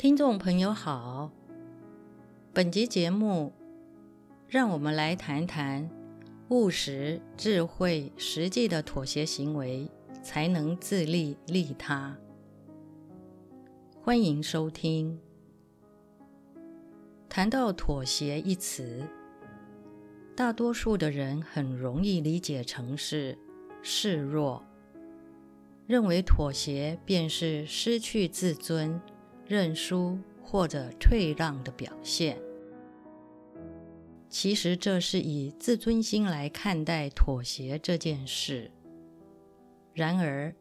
听众朋友好，本集节目让我们来谈谈务实、智慧、实际的妥协行为，才能自利利他。欢迎收听。谈到妥协一词，大多数的人很容易理解成是示弱，认为妥协便是失去自尊。认输或者退让的表现，其实这是以自尊心来看待妥协这件事。然而，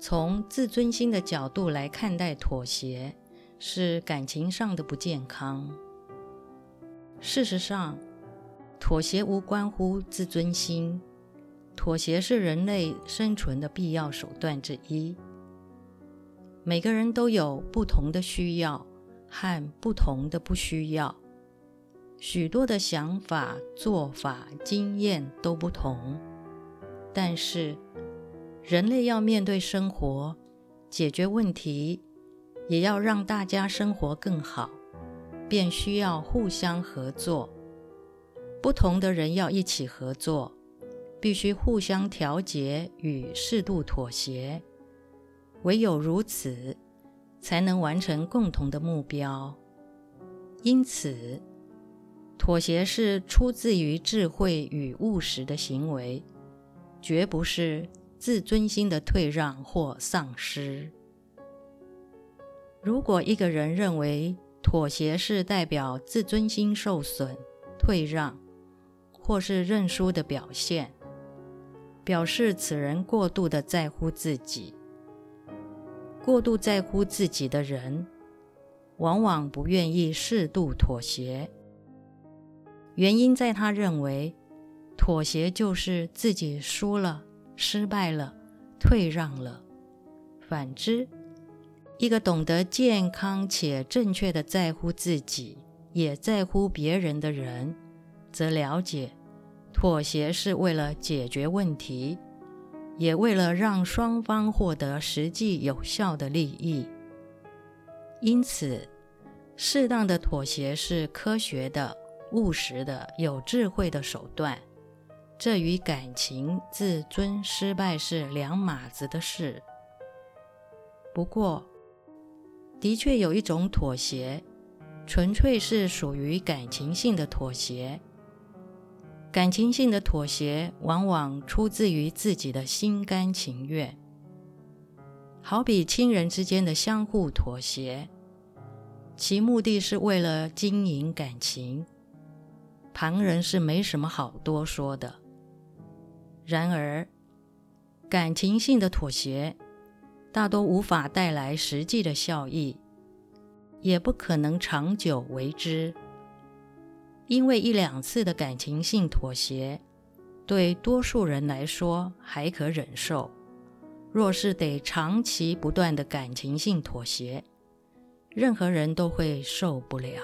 从自尊心的角度来看待妥协，是感情上的不健康。事实上，妥协无关乎自尊心，妥协是人类生存的必要手段之一。每个人都有不同的需要和不同的不需要，许多的想法、做法、经验都不同。但是，人类要面对生活，解决问题，也要让大家生活更好，便需要互相合作。不同的人要一起合作，必须互相调节与适度妥协。唯有如此，才能完成共同的目标。因此，妥协是出自于智慧与务实的行为，绝不是自尊心的退让或丧失。如果一个人认为妥协是代表自尊心受损、退让，或是认输的表现，表示此人过度的在乎自己。过度在乎自己的人，往往不愿意适度妥协。原因在他认为，妥协就是自己输了、失败了、退让了。反之，一个懂得健康且正确的在乎自己，也在乎别人的人，则了解，妥协是为了解决问题。也为了让双方获得实际有效的利益，因此，适当的妥协是科学的、务实的、有智慧的手段。这与感情、自尊、失败是两码子的事。不过，的确有一种妥协，纯粹是属于感情性的妥协。感情性的妥协往往出自于自己的心甘情愿，好比亲人之间的相互妥协，其目的是为了经营感情，旁人是没什么好多说的。然而，感情性的妥协大多无法带来实际的效益，也不可能长久为之。因为一两次的感情性妥协，对多数人来说还可忍受；若是得长期不断的感情性妥协，任何人都会受不了。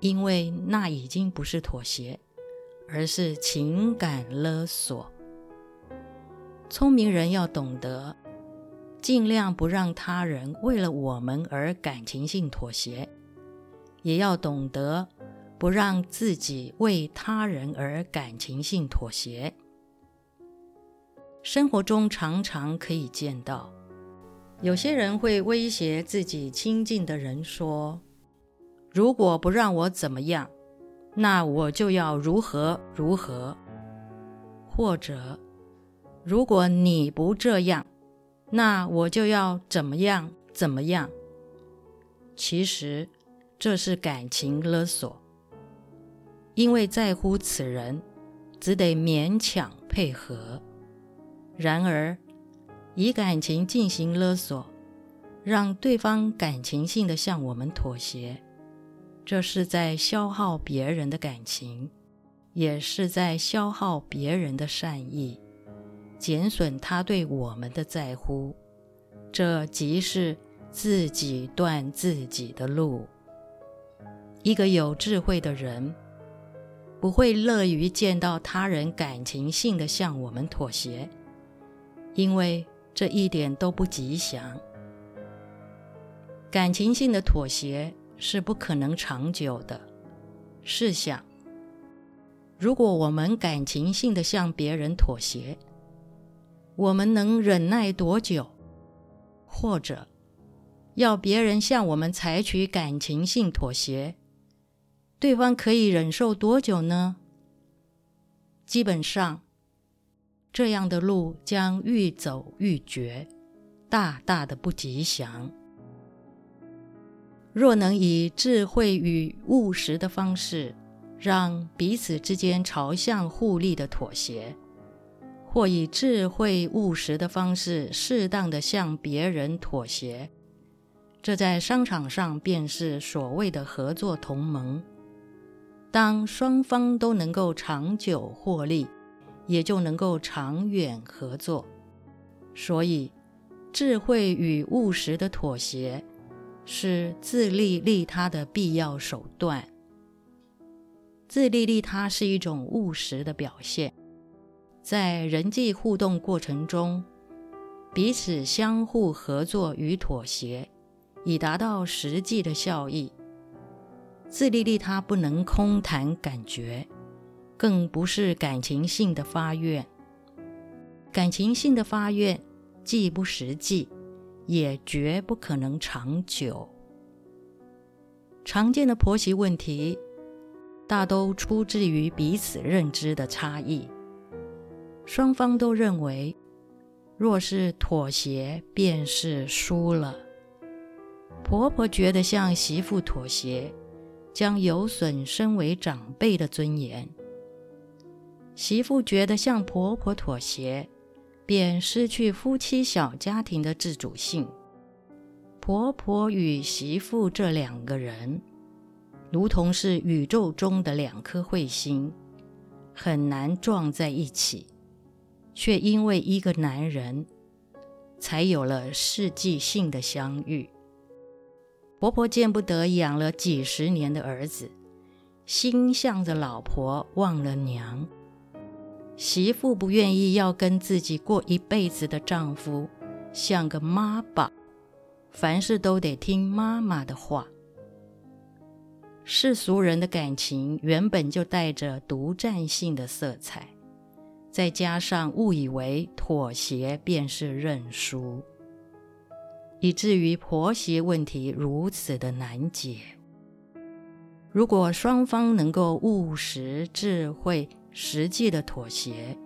因为那已经不是妥协，而是情感勒索。聪明人要懂得，尽量不让他人为了我们而感情性妥协，也要懂得。不让自己为他人而感情性妥协。生活中常常可以见到，有些人会威胁自己亲近的人说：“如果不让我怎么样，那我就要如何如何。”或者，如果你不这样，那我就要怎么样怎么样。其实，这是感情勒索。因为在乎此人，只得勉强配合。然而，以感情进行勒索，让对方感情性的向我们妥协，这是在消耗别人的感情，也是在消耗别人的善意，减损他对我们的在乎。这即是自己断自己的路。一个有智慧的人，不会乐于见到他人感情性的向我们妥协，因为这一点都不吉祥。感情性的妥协是不可能长久的。试想，如果我们感情性的向别人妥协，我们能忍耐多久？或者，要别人向我们采取感情性妥协，对方可以忍受多久呢？基本上，这样的路将愈走愈绝，大大的不吉祥。若能以智慧与务实的方式，让彼此之间朝向互利的妥协，或以智慧务实的方式适当的向别人妥协，这在商场上便是所谓的合作同盟。当双方都能够长久获利，也就能够长远合作。所以，智慧与务实的妥协。是自利利他的必要手段。自利利他是一种务实的表现，在人际互动过程中，彼此相互合作与妥协，以达到实际的效益。自利利他不能空谈感觉，更不是感情性的发愿。感情性的发愿既不实际。也绝不可能长久。常见的婆媳问题，大都出自于彼此认知的差异。双方都认为，若是妥协，便是输了。婆婆觉得向媳妇妥协，将有损身为长辈的尊严；媳妇觉得向婆婆妥协，便失去夫妻小家庭的自主性。婆婆与媳妇这两个人，如同是宇宙中的两颗彗星，很难撞在一起，却因为一个男人，才有了世纪性的相遇。婆婆见不得养了几十年的儿子，心向着老婆忘了娘。媳妇不愿意要跟自己过一辈子的丈夫像个妈宝，凡事都得听妈妈的话。世俗人的感情原本就带着独占性的色彩，再加上误以为妥协便是认输，以至于婆媳问题如此的难解。如果双方能够务实、智慧，实际的妥协，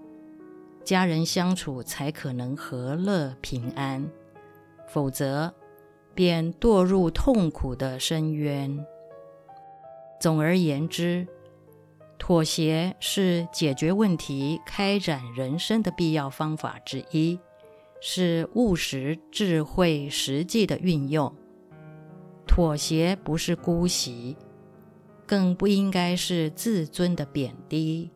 家人相处才可能和乐平安，否则便堕入痛苦的深渊。总而言之，妥协是解决问题、开展人生的必要方法之一，是务实、智慧、实际的运用。妥协不是姑息，更不应该是自尊的贬低。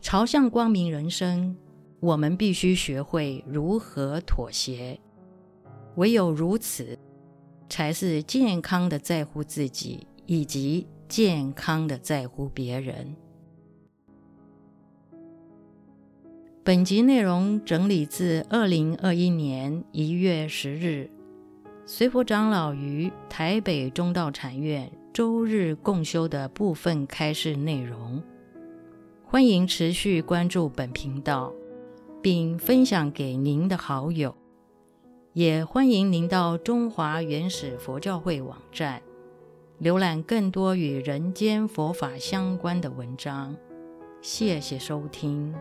朝向光明人生，我们必须学会如何妥协。唯有如此，才是健康的在乎自己，以及健康的在乎别人。本集内容整理自二零二一年一月十日，随佛长老于台北中道禅院周日共修的部分开示内容。欢迎持续关注本频道，并分享给您的好友。也欢迎您到中华原始佛教会网站浏览更多与人间佛法相关的文章。谢谢收听。